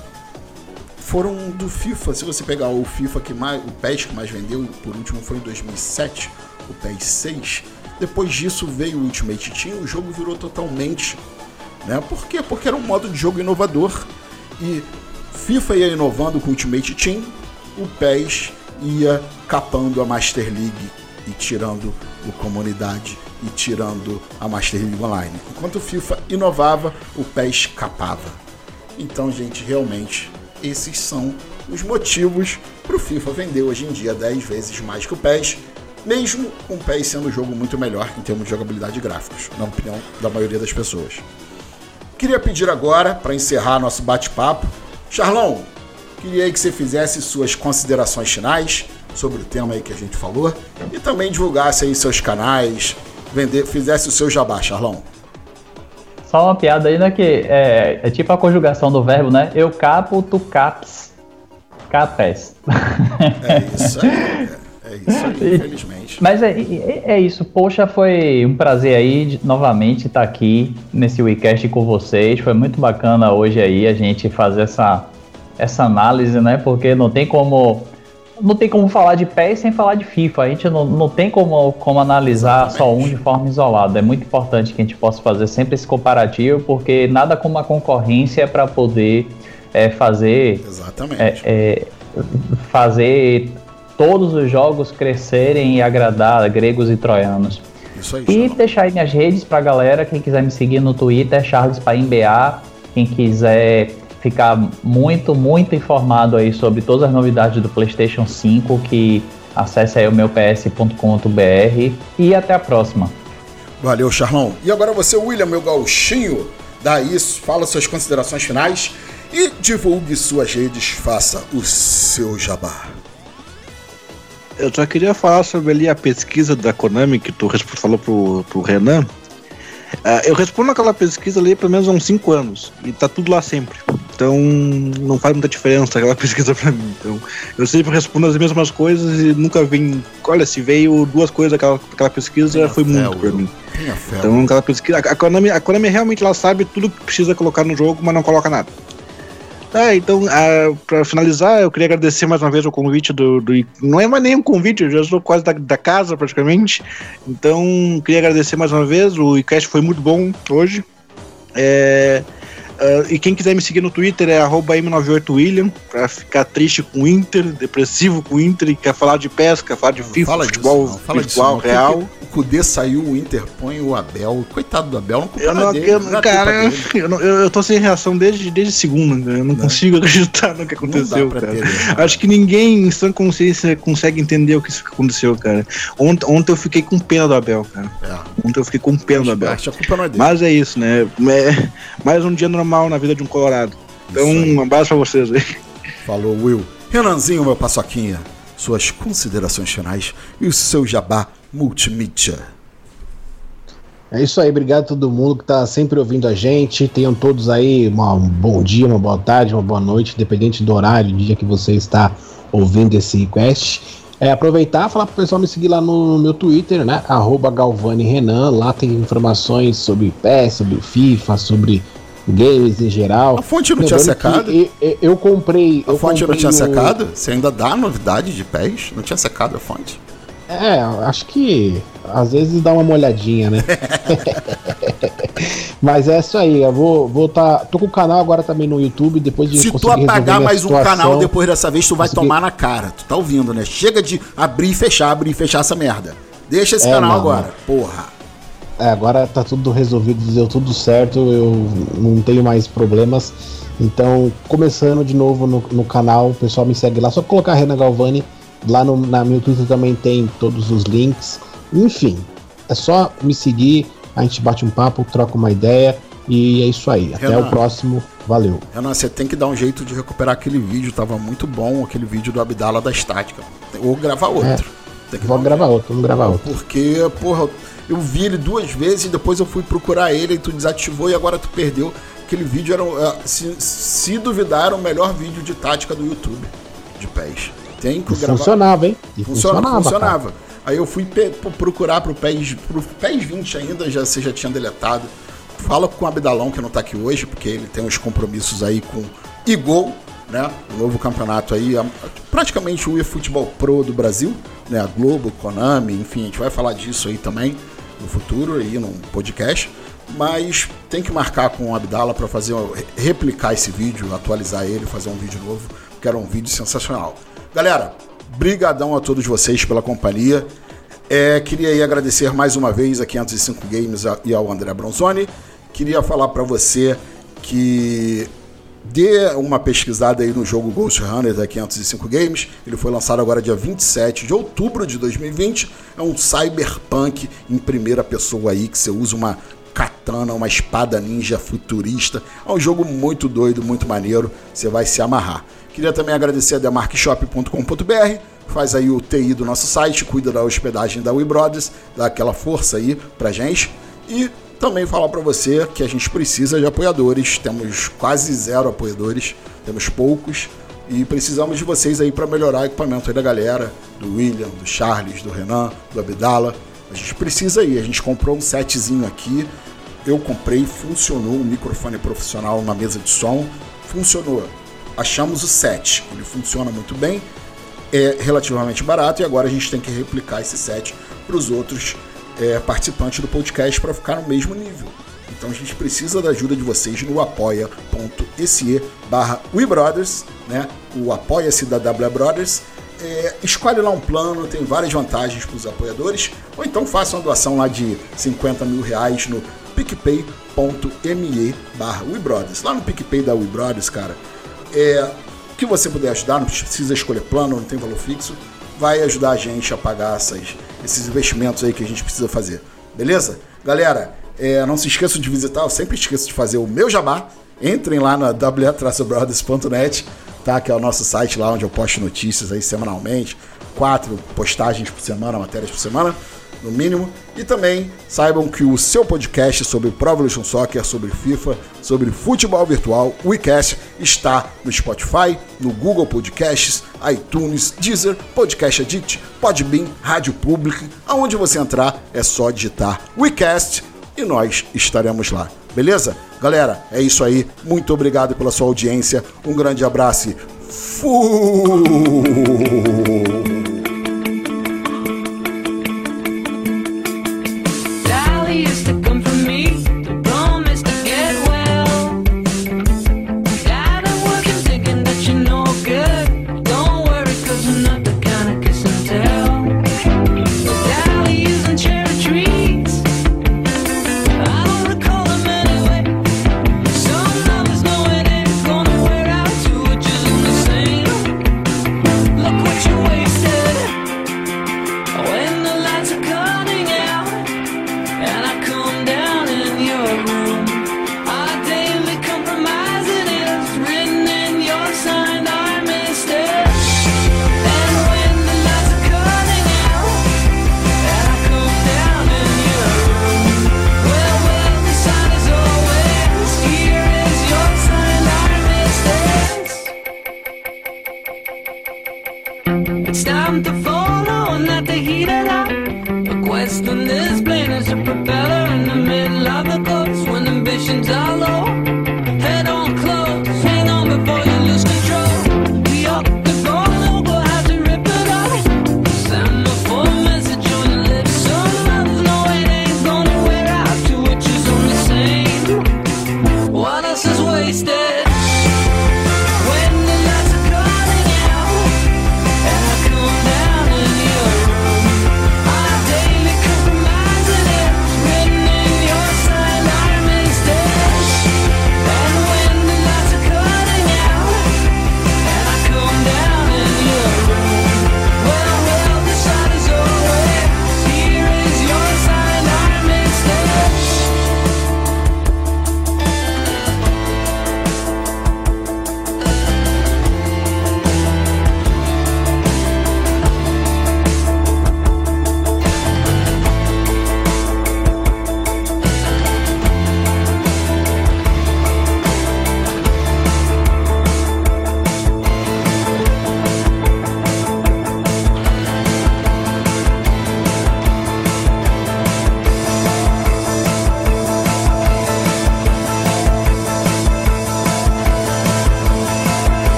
foram do FIFA. Se você pegar o FIFA que mais, o PES que mais vendeu, por último foi em 2007, o PES 6. Depois disso veio o Ultimate Team, o jogo virou totalmente, né? Por quê? Porque era um modo de jogo inovador e FIFA ia inovando com o Ultimate Team, o PES ia capando a Master League e tirando o comunidade e tirando a Master League Online. Enquanto o FIFA inovava, o PES capava. Então, gente, realmente, esses são os motivos para o FIFA vender hoje em dia 10 vezes mais que o PES, mesmo com o PES sendo um jogo muito melhor em termos de jogabilidade e gráficos, na opinião da maioria das pessoas. Queria pedir agora, para encerrar nosso bate-papo, Charlão, queria que você fizesse suas considerações finais sobre o tema aí que a gente falou e também divulgasse aí seus canais, vender, fizesse o seu jabá, Charlão. Só uma piada aí, né? Que é, é tipo a conjugação do verbo, né? Eu capo, tu caps, capes. É isso aí. Isso aí, infelizmente. Mas é, é, é, isso. Poxa, foi um prazer aí de, novamente estar aqui nesse WeCast com vocês. Foi muito bacana hoje aí a gente fazer essa, essa análise, né? Porque não tem como não tem como falar de PES sem falar de FIFA. A gente não, não tem como, como analisar Exatamente. só um de forma isolada. É muito importante que a gente possa fazer sempre esse comparativo, porque nada como a concorrência para poder é, fazer. Exatamente. É, é, fazer todos os jogos crescerem e agradar gregos e troianos. Isso aí, e deixar aí minhas redes pra galera, quem quiser me seguir no Twitter, Charles Paimba. Quem quiser ficar muito, muito informado aí sobre todas as novidades do PlayStation 5, que acesse aí o meu ps.com.br e até a próxima. Valeu, Charlão. E agora você, William, meu gauchinho, dá isso, fala suas considerações finais e divulgue suas redes, faça o seu jabá. Eu só queria falar sobre ali a pesquisa da Konami que tu falou pro, pro Renan. Uh, eu respondo aquela pesquisa ali pelo menos há uns 5 anos e tá tudo lá sempre. Então não faz muita diferença aquela pesquisa para mim. Então eu sempre respondo as mesmas coisas e nunca vem. Olha, se veio duas coisas daquela, daquela pesquisa, Tenha foi muito para mim. Então aquela pesquisa. A Konami, a Konami realmente ela sabe tudo que precisa colocar no jogo, mas não coloca nada. É, então, uh, para finalizar, eu queria agradecer mais uma vez o convite do, do, Não é mais nem um convite, eu já estou quase da, da casa praticamente. Então, queria agradecer mais uma vez. O iCast foi muito bom hoje. É, Uh, e quem quiser me seguir no Twitter é M98William, pra ficar triste com o Inter, depressivo com o Inter, e quer falar de pesca, falar de FIFA, fala futebol disso, fala virtual, disso, real. O Cudê saiu, o Inter põe o Abel. Coitado do Abel, não culpa eu não, dele, eu, não Cara, eu, não, eu, tô sem reação desde, desde segunda, eu não, não, consigo acreditar no que aconteceu, cara. Ter, Acho que ninguém em sã consciência consegue entender o que aconteceu, cara. Ontem, ontem eu fiquei com pena do Abel, cara. É. Ontem eu fiquei com pena do Abel. É. Mas é isso, né? É, mais um dia normal mal na vida de um colorado. Então, um abraço pra vocês aí. Falou, Will. Renanzinho, meu paçoquinha, suas considerações finais e o seu jabá multimídia. É isso aí, obrigado a todo mundo que está sempre ouvindo a gente. Tenham todos aí uma, um bom dia, uma boa tarde, uma boa noite, independente do horário, dia que você está ouvindo esse request. É, aproveitar e falar pro pessoal me seguir lá no, no meu Twitter, né? Galvani Renan. Lá tem informações sobre PES, sobre FIFA, sobre games em geral. A fonte não tinha secado? Eu, eu, comprei. A eu fonte comprei não tinha o... secado? Você ainda dá novidade de pés? Não tinha secado a fonte? É, acho que às vezes dá uma molhadinha, né? Mas é isso aí, eu vou, vou tá, tô com o canal agora também no YouTube, depois de Se tu apagar mais um canal depois dessa vez, tu vai tomar na cara. Tu tá ouvindo, né? Chega de abrir e fechar, abrir e fechar essa merda. Deixa esse é, canal não, agora, porra. É, agora tá tudo resolvido, deu tudo certo, eu não tenho mais problemas. Então, começando de novo no, no canal, o pessoal me segue lá, só colocar Renan Galvani. Lá no na meu Twitter também tem todos os links. Enfim, é só me seguir, a gente bate um papo, troca uma ideia e é isso aí. Até Renan, o próximo. Valeu. Renan, você tem que dar um jeito de recuperar aquele vídeo, tava muito bom aquele vídeo do Abdala da estática. Ou gravar outro. É, vou gravar outro, vamos gravar outro. Porque, porra, eu vi ele duas vezes e depois eu fui procurar ele e tu desativou e agora tu perdeu. Aquele vídeo era, é, se, se duvidar, era o melhor vídeo de tática do YouTube de pés. Tem que gravar. Funcionava, hein? E funcionava. funcionava. Aí eu fui procurar pro PES, pro PES 20 ainda, já, você já tinha deletado. Fala com o Abdalão, que não tá aqui hoje, porque ele tem uns compromissos aí com Igol. Né? O novo campeonato aí, praticamente o eFootball Pro do Brasil, né? A Globo, Konami, enfim, a gente vai falar disso aí também no futuro aí num podcast. Mas tem que marcar com o Abdala para fazer replicar esse vídeo, atualizar ele, fazer um vídeo novo, que era um vídeo sensacional. Galera, brigadão a todos vocês pela companhia. É, queria aí agradecer mais uma vez a 505 Games e ao André Bronzoni. Queria falar para você que dê uma pesquisada aí no jogo Ghost Runner da 505 Games. Ele foi lançado agora dia 27 de outubro de 2020. É um cyberpunk em primeira pessoa aí que você usa uma katana, uma espada ninja futurista. É um jogo muito doido, muito maneiro. Você vai se amarrar. Queria também agradecer a demarkshop.com.br, faz aí o TI do nosso site, cuida da hospedagem da WeBrothers, dá aquela força aí pra gente. E também falar para você que a gente precisa de apoiadores, temos quase zero apoiadores, temos poucos. E precisamos de vocês aí para melhorar o equipamento da galera, do William, do Charles, do Renan, do Abdala. A gente precisa aí, a gente comprou um setzinho aqui, eu comprei, funcionou, um microfone profissional, uma mesa de som, funcionou. Achamos o set, ele funciona muito bem, é relativamente barato e agora a gente tem que replicar esse set para os outros é, participantes do podcast para ficar no mesmo nível. Então a gente precisa da ajuda de vocês no apoia.se barra WeBrothers, né? o apoia-se da W Brothers. É, escolhe lá um plano, tem várias vantagens para os apoiadores, ou então faça uma doação lá de 50 mil reais no picpay.me barra WeBrothers. Lá no PicPay da WeBrothers, cara, é, o que você puder ajudar, não precisa escolher plano, não tem valor fixo, vai ajudar a gente a pagar essas, esses investimentos aí que a gente precisa fazer. Beleza? Galera, é, não se esqueçam de visitar, eu sempre esqueço de fazer o meu jabá. Entrem lá na w-brothers.net, tá? Que é o nosso site lá onde eu posto notícias aí semanalmente. Quatro postagens por semana, matérias por semana no mínimo. E também saibam que o seu podcast sobre Pro Evolution Soccer, sobre FIFA, sobre futebol virtual, WeCast, está no Spotify, no Google Podcasts, iTunes, Deezer, Podcast Addict, Podbean, Rádio Public. Aonde você entrar é só digitar WeCast e nós estaremos lá. Beleza? Galera, é isso aí. Muito obrigado pela sua audiência. Um grande abraço. Fui!